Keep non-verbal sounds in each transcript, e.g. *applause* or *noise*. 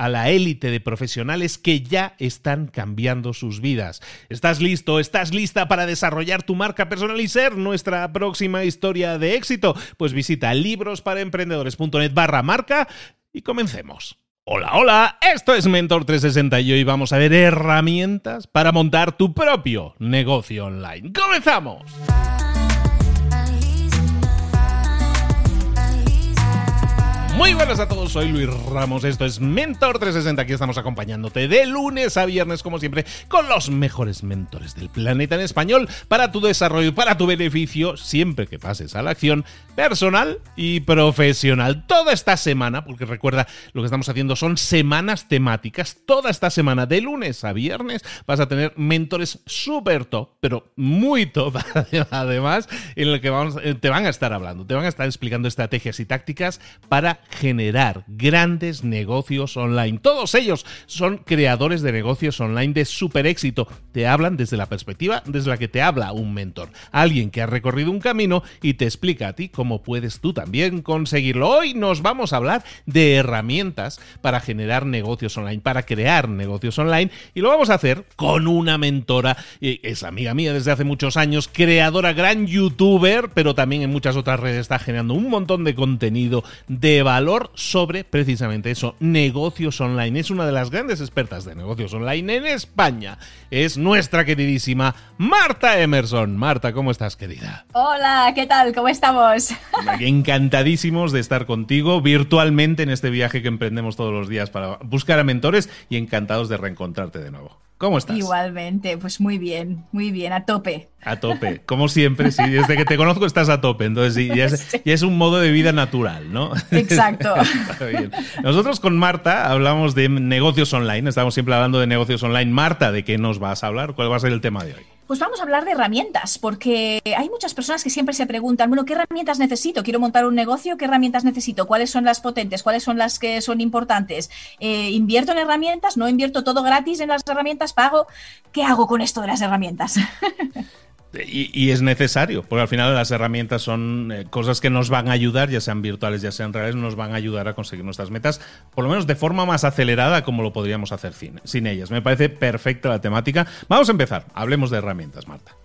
a la élite de profesionales que ya están cambiando sus vidas. ¿Estás listo? ¿Estás lista para desarrollar tu marca personal y ser nuestra próxima historia de éxito? Pues visita librosparaemprendedores.net barra marca y comencemos. Hola, hola, esto es Mentor 360 y hoy vamos a ver herramientas para montar tu propio negocio online. ¡Comenzamos! Muy buenas a todos, soy Luis Ramos, esto es Mentor 360, aquí estamos acompañándote de lunes a viernes como siempre con los mejores mentores del planeta en español para tu desarrollo, para tu beneficio, siempre que pases a la acción personal y profesional. Toda esta semana, porque recuerda, lo que estamos haciendo son semanas temáticas, toda esta semana de lunes a viernes vas a tener mentores súper top, pero muy top *laughs* además, en el que vamos, te van a estar hablando, te van a estar explicando estrategias y tácticas para generar grandes negocios online. Todos ellos son creadores de negocios online de super éxito. Te hablan desde la perspectiva desde la que te habla un mentor. Alguien que ha recorrido un camino y te explica a ti cómo puedes tú también conseguirlo. Hoy nos vamos a hablar de herramientas para generar negocios online, para crear negocios online y lo vamos a hacer con una mentora, es amiga mía desde hace muchos años, creadora, gran youtuber, pero también en muchas otras redes está generando un montón de contenido de valor valor sobre precisamente eso, negocios online. Es una de las grandes expertas de negocios online en España. Es nuestra queridísima Marta Emerson. Marta, ¿cómo estás, querida? Hola, ¿qué tal? ¿Cómo estamos? Encantadísimos de estar contigo virtualmente en este viaje que emprendemos todos los días para buscar a mentores y encantados de reencontrarte de nuevo. ¿Cómo estás? Igualmente, pues muy bien, muy bien, a tope. A tope, como siempre, sí, desde que te conozco estás a tope, entonces sí, ya, es, *laughs* un modo de vida natural, ¿no? Exacto. *laughs* Nosotros con Marta hablamos de negocios online, estamos siempre hablando de negocios online. Marta, ¿de qué nos vas a hablar? ¿Cuál va a ser el tema de hoy? Pues vamos a hablar de herramientas, porque hay muchas personas que siempre se preguntan, bueno, ¿qué herramientas necesito? Quiero montar un negocio, ¿qué herramientas necesito? ¿Cuáles son las potentes? ¿Cuáles son las que son importantes? Eh, ¿Invierto en herramientas? ¿No invierto todo gratis en las herramientas? ¿Pago? ¿Qué hago con esto de las herramientas? *laughs* Y, es necesario, porque al final las herramientas son eh, cosas que nos van a ayudar, ya sean virtuales, ya sean reales, nos van a ayudar a conseguir nuestras metas, por lo menos de forma más acelerada como lo podríamos hacer sin, sin ellas. Me parece perfecta la temática. Vamos a empezar, hablemos de herramientas, Marta.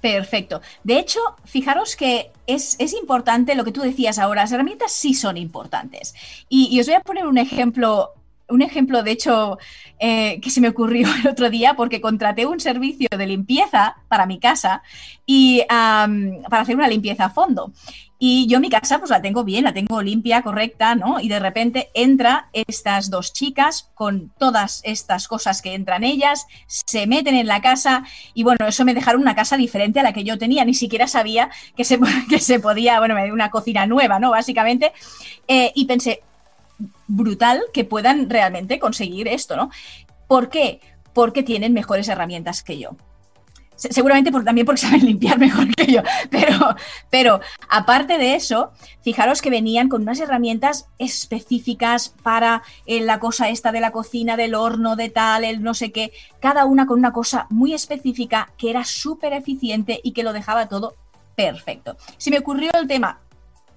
Perfecto. De hecho, fijaros que es, importante lo que tú decías ahora, las herramientas sí son importantes. y os voy a poner un ejemplo un ejemplo, de hecho, eh, que se me ocurrió *laughs* el otro día porque contraté un servicio de limpieza para mi casa y para hacer una limpieza a fondo. Y yo mi casa pues la tengo bien, la tengo limpia, correcta, ¿no? Y de repente entra estas dos chicas con todas estas cosas que entran ellas, se meten en la casa y bueno, eso me dejaron una casa diferente a la que yo tenía, ni siquiera sabía que se, *laughs* que se podía, bueno, una cocina nueva, ¿no? Básicamente. Eh, y pensé, brutal que puedan realmente conseguir esto, ¿no? ¿Por qué? Porque tienen mejores herramientas que yo. seguramente también porque *laughs* saben limpiar mejor que yo, pero, pero aparte de eso, fijaros que venían con unas herramientas específicas para eh, la cosa esta de la cocina, del horno, de tal, el no sé qué, cada una con una cosa muy específica que era súper eficiente y que lo dejaba todo perfecto. Se me ocurrió el tema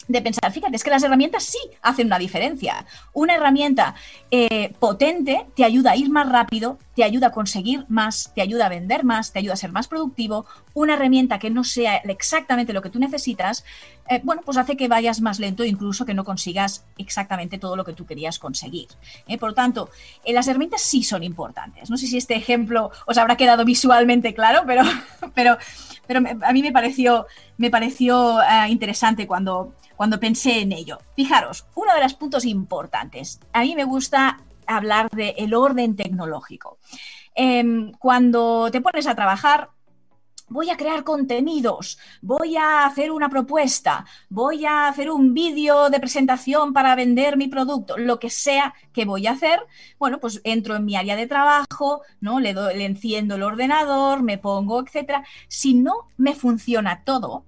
de pensar, fíjate, es que las herramientas sí hacen una diferencia. Una herramienta eh, potente te ayuda a ir más rápido, te ayuda a conseguir más, te ayuda a vender más, te ayuda a ser más productivo. Una herramienta que no sea exactamente lo que tú necesitas, eh, bueno, pues hace que vayas más lento, incluso que no consigas exactamente todo lo que tú querías conseguir. ¿eh? Por lo tanto, las herramientas sí son importantes. No sé si este ejemplo os habrá quedado visualmente claro, pero, *laughs* pero, pero a mí me pareció, me pareció interesante cuando cuando pensé en ello. Fijaros, uno de los puntos importantes. A mí me gusta hablar del el orden tecnológico. Em, cuando te pones a trabajar, voy a crear contenidos, voy a hacer una propuesta, voy a hacer un vídeo de presentación para vender mi producto, lo que sea que voy a hacer, bueno, pues entro en mi área de trabajo, ¿no? Le, doy, le enciendo el ordenador, me pongo, etcétera. Si no me funciona todo,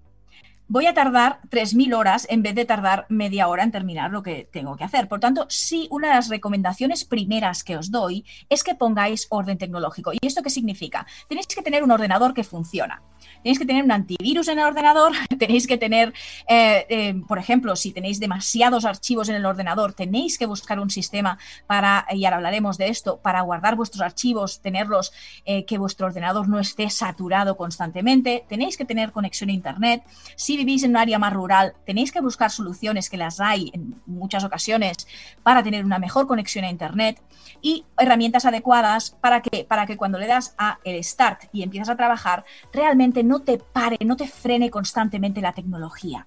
voy a tardar 3.000 horas en vez de tardar media hora en terminar lo que tengo que hacer. Por tanto, sí, una de las recomendaciones primeras que os doy es que pongáis orden tecnológico. ¿Y esto qué significa? Tenéis que tener un ordenador que funciona tenéis que tener un antivirus en el ordenador, *laughs* tenéis que tener, eh, eh, por ejemplo, si tenéis demasiados archivos en el ordenador, tenéis que buscar un sistema para, y ahora hablaremos de esto, para guardar vuestros archivos, tenerlos, eh, que vuestro ordenador no esté saturado constantemente, tenéis que tener conexión a Internet. Si vivís en un área más rural, tenéis que buscar soluciones que las hay en muchas ocasiones para tener una mejor conexión a Internet y herramientas adecuadas para que, para que cuando le das a el start y empiezas a trabajar, realmente no te pare, no te frene constantemente la tecnología.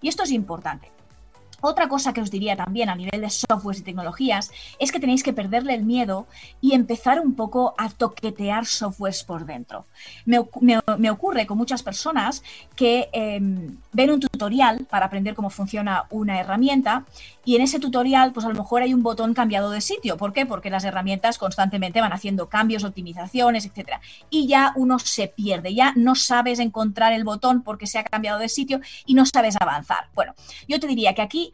Y esto es importante. Otra cosa que os diría también a nivel de softwares y tecnologías es que tenéis que perderle el miedo y empezar un poco a toquetear softwares por dentro. Me, ocurre con muchas personas que em, ven un tutorial para aprender cómo funciona una herramienta y en ese tutorial pues a lo mejor hay un botón cambiado de sitio. ¿Por qué? Porque las herramientas constantemente van haciendo cambios, optimizaciones, etc. Y ya uno se pierde, ya no sabes encontrar el botón porque se ha cambiado de sitio y no sabes avanzar. Bueno, yo te diría que aquí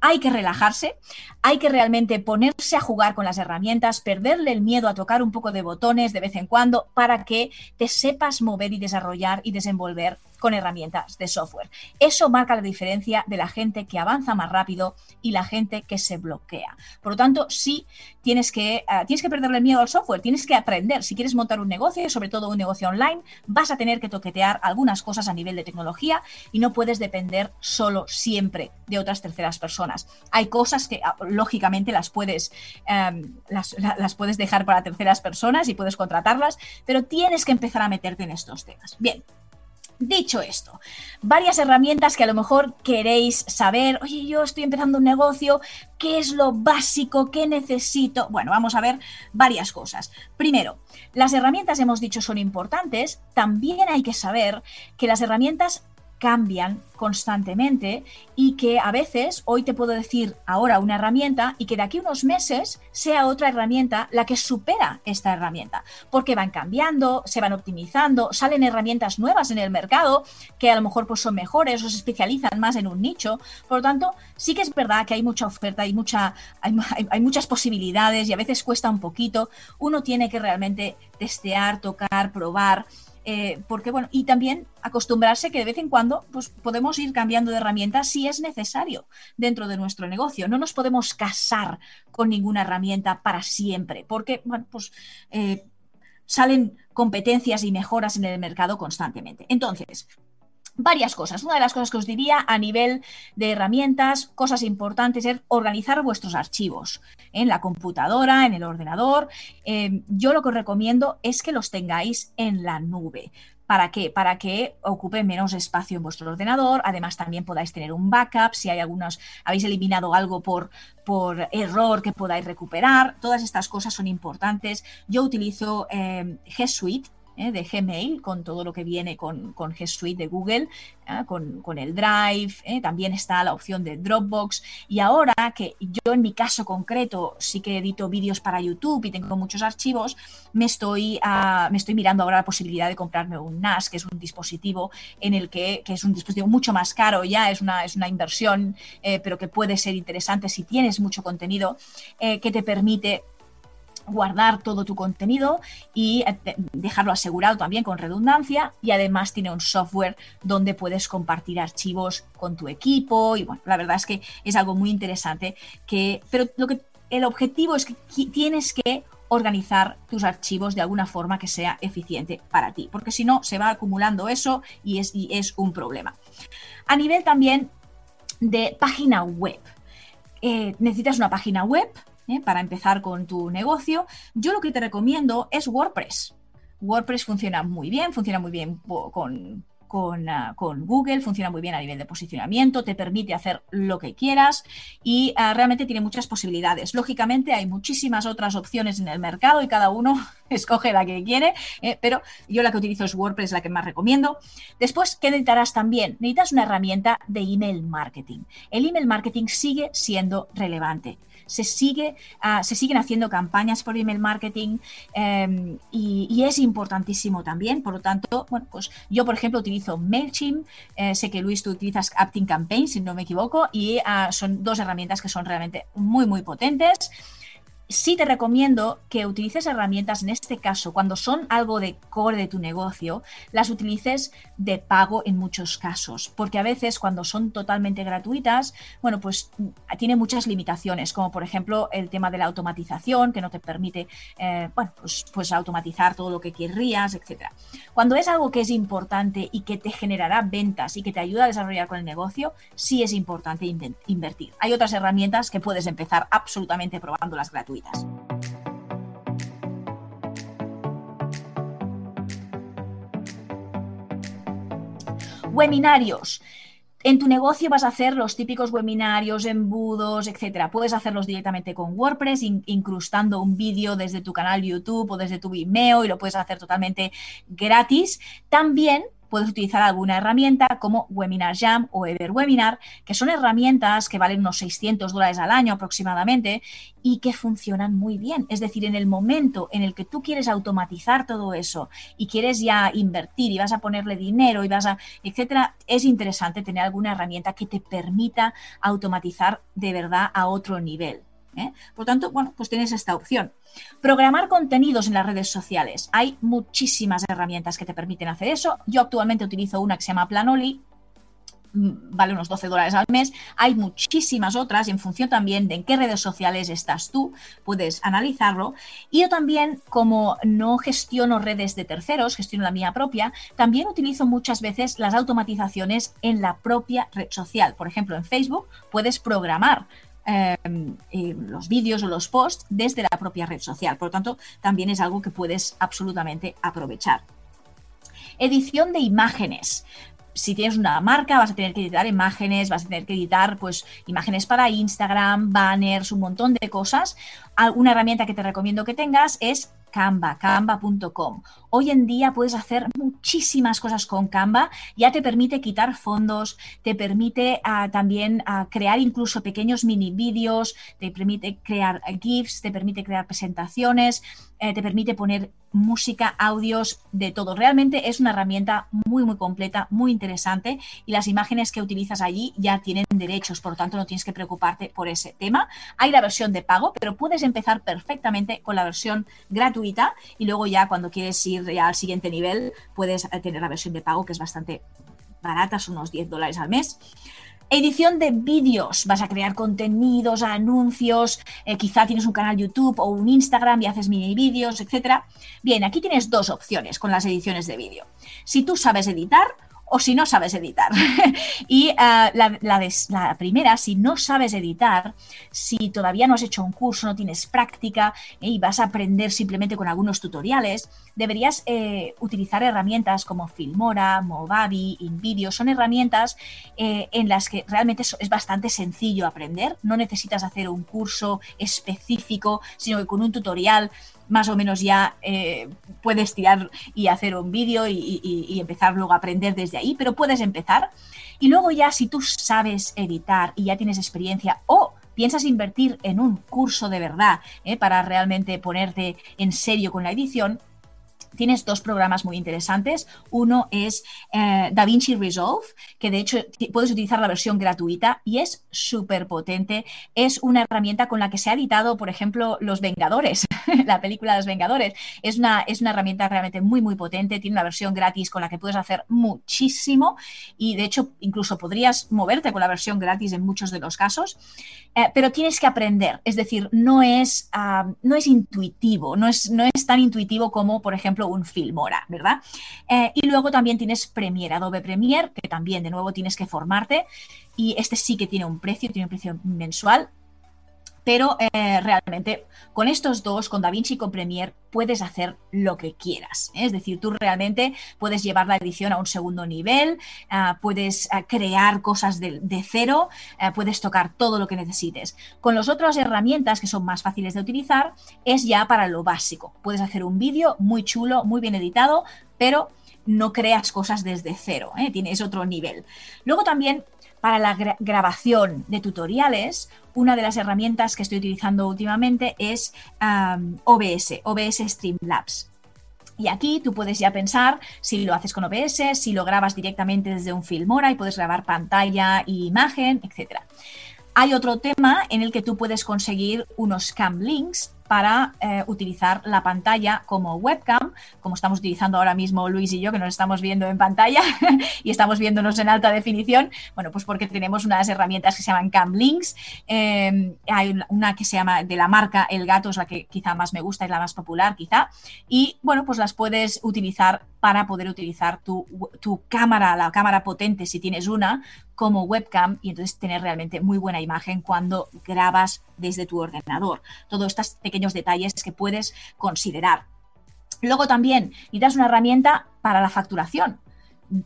hay que relajarse, hay que realmente ponerse a jugar con las herramientas, perderle el miedo a tocar un poco de botones de vez en cuando para que te sepas mover y desarrollar y desenvolver con herramientas de software. Eso marca la diferencia de la gente que avanza más rápido y la gente que se bloquea. Por lo tanto, sí tienes que, eh, tienes que perderle el miedo al software, tienes que aprender. Si quieres montar un negocio, sobre todo un negocio online, vas a tener que toquetear algunas cosas a nivel de tecnología y no puedes depender solo siempre de otras terceras personas. Hay cosas que ah, lógicamente las puedes, em, las, las puedes dejar para terceras personas y puedes contratarlas, pero tienes que empezar a meterte en estos temas. Bien, Dicho esto, varias herramientas que a lo mejor queréis saber, oye, yo estoy empezando un negocio, ¿qué es lo básico que necesito? Bueno, vamos a ver varias cosas. Primero, las herramientas hemos dicho son importantes, también hay que saber que las herramientas cambian constantemente y que a veces hoy te puedo decir ahora una herramienta y que de aquí unos meses sea otra herramienta la que supera esta herramienta, porque van cambiando, se van optimizando, salen herramientas nuevas en el mercado que a lo mejor pues son mejores o se especializan más en un nicho. Por lo tanto, sí que es verdad que hay mucha oferta, hay, mucha, hay, hay muchas posibilidades y a veces cuesta un poquito. Uno tiene que realmente testear, tocar, probar eh, porque bueno, y también acostumbrarse que de vez en cuando pues, podemos ir cambiando de herramienta si es necesario dentro de nuestro negocio. No nos podemos casar con ninguna herramienta para siempre, porque bueno, pues eh, salen competencias y mejoras en el mercado constantemente. Entonces, varias cosas. Una de las cosas que os diría a nivel de herramientas, cosas importantes, es organizar vuestros archivos en la computadora, en el ordenador. Eh, yo lo que os recomiendo es que los tengáis en la nube. ¿Para qué? Para que ocupe menos espacio en vuestro ordenador. Además, también podáis tener un backup si hay algunos, habéis eliminado algo por, por error que podáis recuperar. Todas estas cosas son importantes. Yo utilizo eh, G Suite ¿eh? de Gmail, con todo lo que viene con, con G Suite de Google, ¿eh? con, el Drive, ¿eh? también está la opción de Dropbox. Y ahora que yo en mi caso concreto sí que edito vídeos para YouTube y tengo muchos archivos, me estoy, ah, me estoy mirando ahora la posibilidad de comprarme un NAS, que es un dispositivo en el que, que es un dispositivo mucho más caro ya, es una, es una inversión, pero que puede ser interesante si tienes mucho contenido, que te permite guardar todo tu contenido y eh, dejarlo asegurado también con redundancia y además tiene un software donde puedes compartir archivos con tu equipo y bueno, la verdad es que es algo muy interesante que pero lo que el objetivo es que tienes que organizar tus archivos de alguna forma que sea eficiente para ti, porque si no se va acumulando eso y es, y es un problema. A nivel también de página web. Eh, necesitas una página web ¿eh? para empezar con tu negocio, yo lo que te recomiendo es WordPress. WordPress funciona muy bien, funciona muy bien con, ah, con, Google, funciona muy bien a nivel de posicionamiento, te permite hacer lo que quieras y ah, realmente tiene muchas posibilidades. Lógicamente hay muchísimas otras opciones en el mercado y cada uno *laughs* escoge la que quiere, ¿eh? pero yo la que utilizo es WordPress, la que más recomiendo. Después, ¿qué necesitarás también? Necesitas una herramienta de email marketing. El email marketing sigue siendo relevante se, sigue, ah, se siguen haciendo campañas por email marketing em, y, es importantísimo también. Por lo tanto, bueno, pues yo, por ejemplo, utilizo MailChimp, eh, sé que Luis, tú utilizas Acting Campaign, si no me equivoco, y ah, son dos herramientas que son realmente muy, muy potentes sí te recomiendo que utilices herramientas, en este caso, cuando son algo de core de tu negocio, las utilices de pago en muchos casos, porque a veces cuando son totalmente gratuitas, bueno, pues mm, tiene muchas limitaciones, como por ejemplo el tema de la automatización, que no te permite, eh, bueno, pues, pues, automatizar todo lo que querrías, etc. Cuando es algo que es importante y que te generará ventas y que te ayuda a desarrollar con el negocio, sí es importante invertir. Hay otras herramientas que puedes empezar absolutamente probando las gratuitas. Webinarios. En tu negocio vas a hacer los típicos webinarios, embudos, etcétera. Puedes hacerlos directamente con WordPress, incrustando un vídeo desde tu canal YouTube o desde tu Vimeo y lo puedes hacer totalmente gratis. También puedes utilizar alguna herramienta como Webinar Jam o Everwebinar, que son herramientas que valen unos 600 dólares al año aproximadamente y que funcionan muy bien. Es decir, en el momento en el que tú quieres automatizar todo eso y quieres ya invertir y vas a ponerle dinero y vas a, etcétera, es interesante tener alguna herramienta que te permita automatizar de verdad a otro nivel. ¿Eh? Por tanto, bueno, pues tienes esta opción. Programar contenidos en las redes sociales. Hay muchísimas herramientas que te permiten hacer eso. Yo actualmente utilizo una que se llama Planoli, mm, vale unos 12 dólares al mes. Hay muchísimas otras en función también de en qué redes sociales estás tú, puedes analizarlo. Y yo también, como no gestiono redes de terceros, gestiono la mía propia, también utilizo muchas veces las automatizaciones en la propia red social. Por ejemplo, en Facebook puedes programar Em, los vídeos o los posts desde la propia red social. Por lo tanto, también es algo que puedes absolutamente aprovechar. Edición de imágenes si tienes una marca, vas a tener que editar imágenes, vas a tener que editar pues imágenes para Instagram, banners, un montón de cosas. Una herramienta que te recomiendo que tengas es Canva, canva.com. Hoy en día puedes hacer muchísimas cosas con Canva. Ya te permite quitar fondos, te permite ah, también ah, crear incluso pequeños mini vídeos, te permite crear GIFs, te permite crear presentaciones, eh, te permite poner música, audios, de todo. Realmente es una herramienta muy, muy completa, muy interesante y las imágenes que utilizas allí ya tienen derechos, por lo tanto no tienes que preocuparte por ese tema. Hay la versión de pago, pero puedes empezar perfectamente con la versión gratuita y luego ya cuando quieres ir al siguiente nivel puedes tener la versión de pago que es bastante barata, son unos 10 dólares al mes. Edición de vídeos. Vas a crear contenidos, anuncios, eh, quizá tienes un canal YouTube o un Instagram y haces mini vídeos, etc. Bien, aquí tienes dos opciones con las ediciones de vídeo. Si tú sabes editar, o si no sabes editar. *laughs* y eh, la, primera, si no sabes editar, si todavía no has hecho un curso, no tienes práctica eh, y vas a aprender simplemente con algunos tutoriales, deberías eh, utilizar herramientas como Filmora, Movavi, InVideo. Son herramientas en las que realmente es, bastante sencillo aprender. No necesitas hacer un curso específico, sino que con un tutorial más o menos ya eh, puedes tirar y hacer un vídeo y, empezar luego a aprender desde ahí, pero puedes empezar. Y luego ya si tú sabes editar y ya tienes experiencia o piensas invertir en un curso de verdad eh, para realmente ponerte en serio con la edición, tienes dos programas muy interesantes. Uno es eh, DaVinci Resolve, que de hecho puedes utilizar la versión gratuita y es súper potente. Es una herramienta con la que se ha editado, por ejemplo, Los Vengadores, *laughs* la película de Los Vengadores. Es una, es una herramienta realmente muy, muy potente. Tiene una versión gratis con la que puedes hacer muchísimo y de hecho incluso podrías moverte con la versión gratis en muchos de los casos. Eh, pero tienes que aprender, es decir, no es, ah, no es intuitivo, no es, no es tan intuitivo como, por ejemplo, un Filmora, ¿verdad? Eh, y luego también tienes Premiere, Adobe Premiere, que también de nuevo tienes que formarte y este sí que tiene un precio, tiene un precio mensual, pero eh, realmente con estos dos, con DaVinci y con Premiere, puedes hacer lo que quieras. ¿eh? Es decir, tú realmente puedes llevar la edición a un segundo nivel, ah, puedes ah, crear cosas de, cero, ah, puedes tocar todo lo que necesites. Con las otras herramientas que son más fáciles de utilizar, es ya para lo básico. Puedes hacer un vídeo muy chulo, muy bien editado, pero no creas cosas desde cero, ¿eh? tienes otro nivel. Luego también para la grabación de tutoriales, una de las herramientas que estoy utilizando últimamente es OBS, OBS Streamlabs. Y aquí tú puedes ya pensar si lo haces con OBS, si lo grabas directamente desde un Filmora y puedes grabar pantalla e imagen, etc. Hay otro tema en el que tú puedes conseguir unos cam links para eh, utilizar la pantalla como webcam, como estamos utilizando ahora mismo Luis y yo, que nos estamos viendo en pantalla *laughs* y estamos viéndonos en alta definición. Bueno, pues porque tenemos unas herramientas que se llaman Cam Links. Em, hay una que se llama de la marca El Gato, es la que quizá más me gusta, es la más popular quizá. Y bueno, pues las puedes utilizar para poder utilizar tu, tu cámara, la cámara potente, si tienes una, como webcam y entonces tener realmente muy buena imagen cuando grabas desde tu ordenador. Todos estos pequeños detalles que puedes considerar. Luego también necesitas una herramienta para la facturación.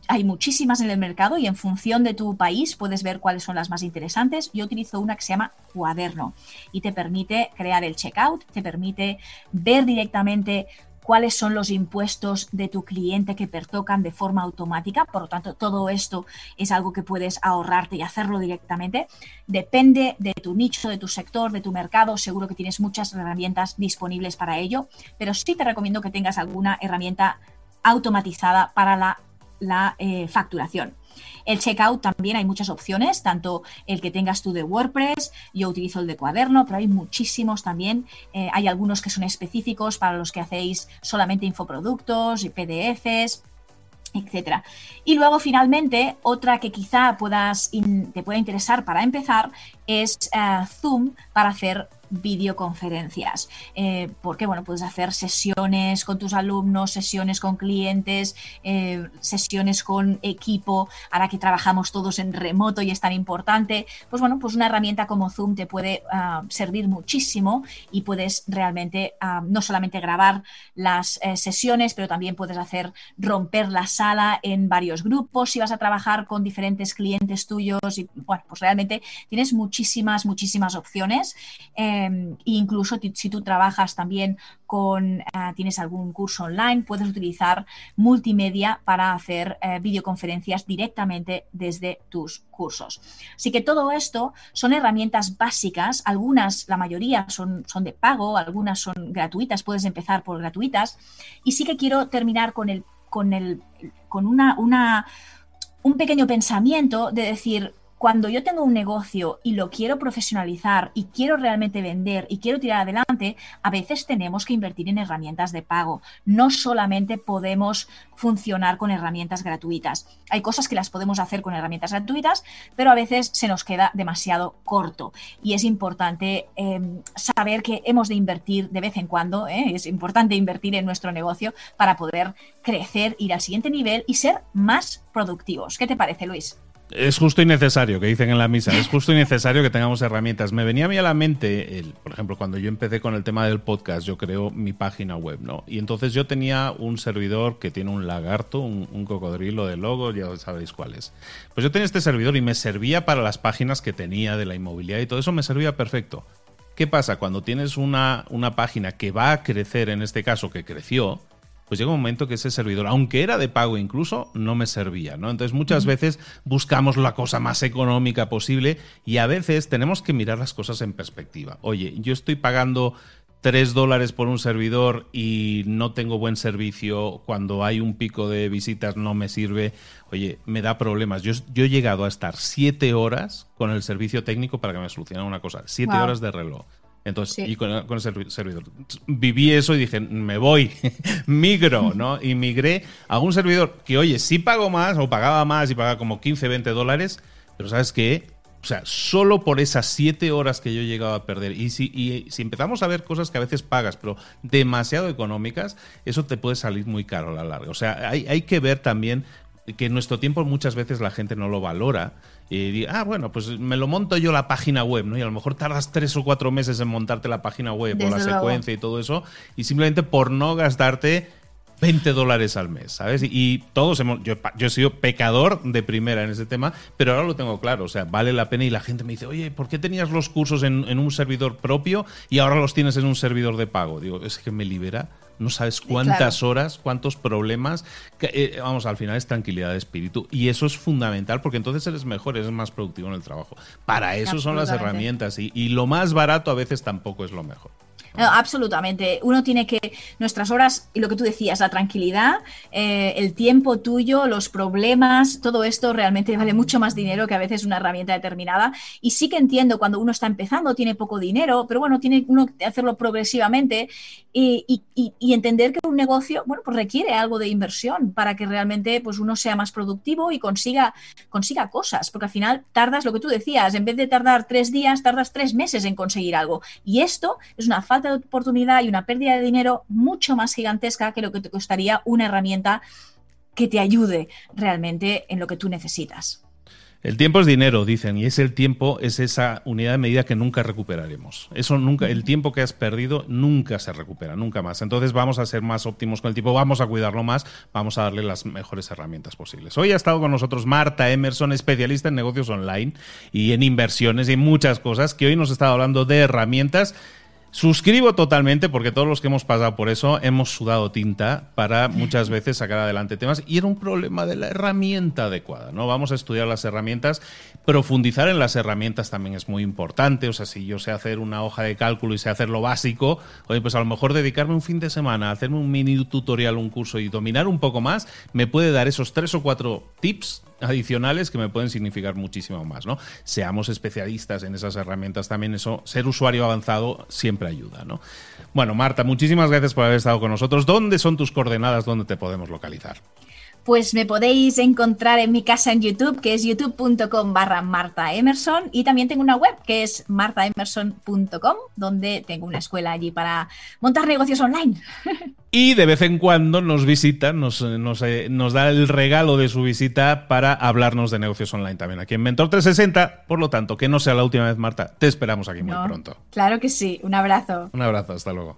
Hay muchísimas en el mercado y en función de tu país puedes ver cuáles son las más interesantes. Yo utilizo una que se llama Cuaderno y te permite crear el checkout, te permite ver directamente cuáles son los impuestos de tu cliente que pertocan de forma automática. Por lo tanto, todo esto es algo que puedes ahorrarte y hacerlo directamente. Depende de tu nicho, de tu sector, de tu mercado. Seguro que tienes muchas herramientas disponibles para ello, pero sí te recomiendo que tengas alguna herramienta automatizada para la, eh, facturación. El checkout también hay muchas opciones, tanto el que tengas tú de WordPress, yo utilizo el de cuaderno, pero hay muchísimos también. Eh, hay algunos que son específicos para los que hacéis solamente infoproductos y PDFs etcétera. Y luego finalmente otra que quizá puedas te pueda interesar para empezar es eh, Zoom para hacer videoconferencias, eh, porque bueno, puedes hacer sesiones con tus alumnos, sesiones con clientes, eh, sesiones con equipo, ahora que trabajamos todos en remoto y es tan importante, pues bueno, pues una herramienta como Zoom te puede ah, servir muchísimo y puedes realmente ah, no solamente grabar las eh, sesiones, pero también puedes hacer romper la sala en varios grupos si vas a trabajar con diferentes clientes tuyos y bueno, pues realmente tienes muchísimas, muchísimas opciones. Em, incluso si tú trabajas también con, ah, tienes algún curso online, puedes utilizar multimedia para hacer eh, videoconferencias directamente desde tus cursos. Así que todo esto son herramientas básicas, algunas, la mayoría son, son de pago, algunas son gratuitas, puedes empezar por gratuitas. Y sí que quiero terminar con, el, con, el, con una, una, un pequeño pensamiento de decir, cuando yo tengo un negocio y lo quiero profesionalizar y quiero realmente vender y quiero tirar adelante, a veces tenemos que invertir en herramientas de pago. No solamente podemos funcionar con herramientas gratuitas. Hay cosas que las podemos hacer con herramientas gratuitas, pero a veces se nos queda demasiado corto y es importante em, saber que hemos de invertir de vez en cuando, ¿eh? es importante invertir en nuestro negocio para poder crecer, ir al siguiente nivel y ser más productivos. ¿Qué te parece, Luis? Es justo y necesario, que dicen en la misa, es justo y necesario que tengamos herramientas. Me venía a mí a la mente, por ejemplo, cuando yo empecé con el tema del podcast, yo creo mi página web, ¿no? Y entonces yo tenía un servidor que tiene un lagarto, un, cocodrilo de logo, ya sabéis cuál es. Pues yo tenía este servidor y me servía para las páginas que tenía de la inmobiliaria y todo eso me servía perfecto. ¿Qué pasa? Cuando tienes una, una página que va a crecer, en este caso que creció, pues llega un momento que ese servidor, aunque era de pago incluso, no me servía, ¿no? Entonces muchas veces buscamos la cosa más económica posible y a veces tenemos que mirar las cosas en perspectiva. Oye, yo estoy pagando 3 dólares por un servidor y no tengo buen servicio, cuando hay un pico de visitas no me sirve, oye, me da problemas. Yo, yo he llegado a estar 7 horas con el servicio técnico para que me solucionara una cosa, 7 horas de reloj. Entonces, y con, el servidor. Viví eso y dije, me voy, *laughs* migro, ¿no? Y migré a un servidor que, oye, sí pago más o pagaba más y pagaba como 15, 20 dólares, pero ¿sabes qué? O sea, solo por esas 7 horas que yo he llegado a perder. Y si, y si empezamos a ver cosas que a veces pagas, pero demasiado económicas, eso te puede salir muy caro a la larga. O sea, hay, hay que ver también que en nuestro tiempo muchas veces la gente no lo valora y diga, ah, bueno, pues me lo monto yo la página web, ¿no? Y a lo mejor tardas tres o cuatro meses en montarte la página web o la secuencia y todo eso, y simplemente por no gastarte 20 dólares al mes, ¿sabes? Y, todos hemos, yo, yo, he sido pecador de primera en ese tema, pero ahora lo tengo claro, o sea, vale la pena y la gente me dice, oye, ¿por qué tenías los cursos en, en un servidor propio y ahora los tienes en un servidor de pago? Digo, es que me libera no sabes cuántas horas, cuántos problemas. Eh, vamos, al final es tranquilidad de espíritu. Y eso es fundamental porque entonces eres mejor, eres más productivo en el trabajo. Para eso son las herramientas y lo más barato a veces tampoco es lo mejor absolutamente. Uno tiene que, nuestras horas, y lo que tú decías, la tranquilidad, eh, el tiempo tuyo, los problemas, todo esto realmente vale mucho más dinero que a veces una herramienta determinada. Y sí que entiendo cuando uno está empezando, tiene poco dinero, pero bueno, tiene uno que hacerlo progresivamente y, entender que un negocio, bueno, pues requiere algo de inversión para que realmente pues uno sea más productivo y consiga, consiga cosas, porque al final tardas lo que tú decías, en vez de tardar tres días, tardas tres meses en conseguir algo. Y esto es una falta de oportunidad y una pérdida de dinero mucho más gigantesca que lo que te costaría una herramienta que te ayude realmente en lo que tú necesitas. El tiempo es dinero, dicen, y es el tiempo, es esa unidad de medida que nunca recuperaremos. Eso nunca, el tiempo que has perdido nunca se recupera, nunca más. Entonces vamos a ser más óptimos con el tiempo, vamos a cuidarlo más, vamos a darle las mejores herramientas posibles. Hoy ha estado con nosotros Marta Emerson, especialista en negocios online y en inversiones y en muchas cosas, que hoy nos está hablando de herramientas Suscribo totalmente porque todos los que hemos pasado por eso hemos sudado tinta para muchas veces sacar adelante temas. Y era un problema de la herramienta adecuada, ¿no? Vamos a estudiar las herramientas, profundizar en las herramientas también es muy importante, o sea, si yo sé hacer una hoja de cálculo y sé hacer lo básico, oye, pues a lo mejor dedicarme un fin de semana, hacerme un mini tutorial, un curso y dominar un poco más, me puede dar esos tres o cuatro tips adicionales que me pueden significar muchísimo más, ¿no? Seamos especialistas en esas herramientas también, eso, ser usuario avanzado siempre ayuda, ¿no? Bueno, Marta, muchísimas gracias por haber estado con nosotros. ¿Dónde son tus coordenadas? ¿Dónde te podemos localizar? Pues me podéis encontrar en mi casa en YouTube, que es youtube.com barra Marta Emerson, y también tengo una web que es martaemerson.com, donde tengo una escuela allí para montar negocios online. *laughs* Y de vez en cuando nos visita, nos, nos, eh, nos, da el regalo de su visita para hablarnos de negocios online también aquí en Mentor 360. Por lo tanto, que no sea la última vez, Marta. Te esperamos aquí muy pronto. Claro que sí. Un abrazo. Un abrazo. Hasta luego.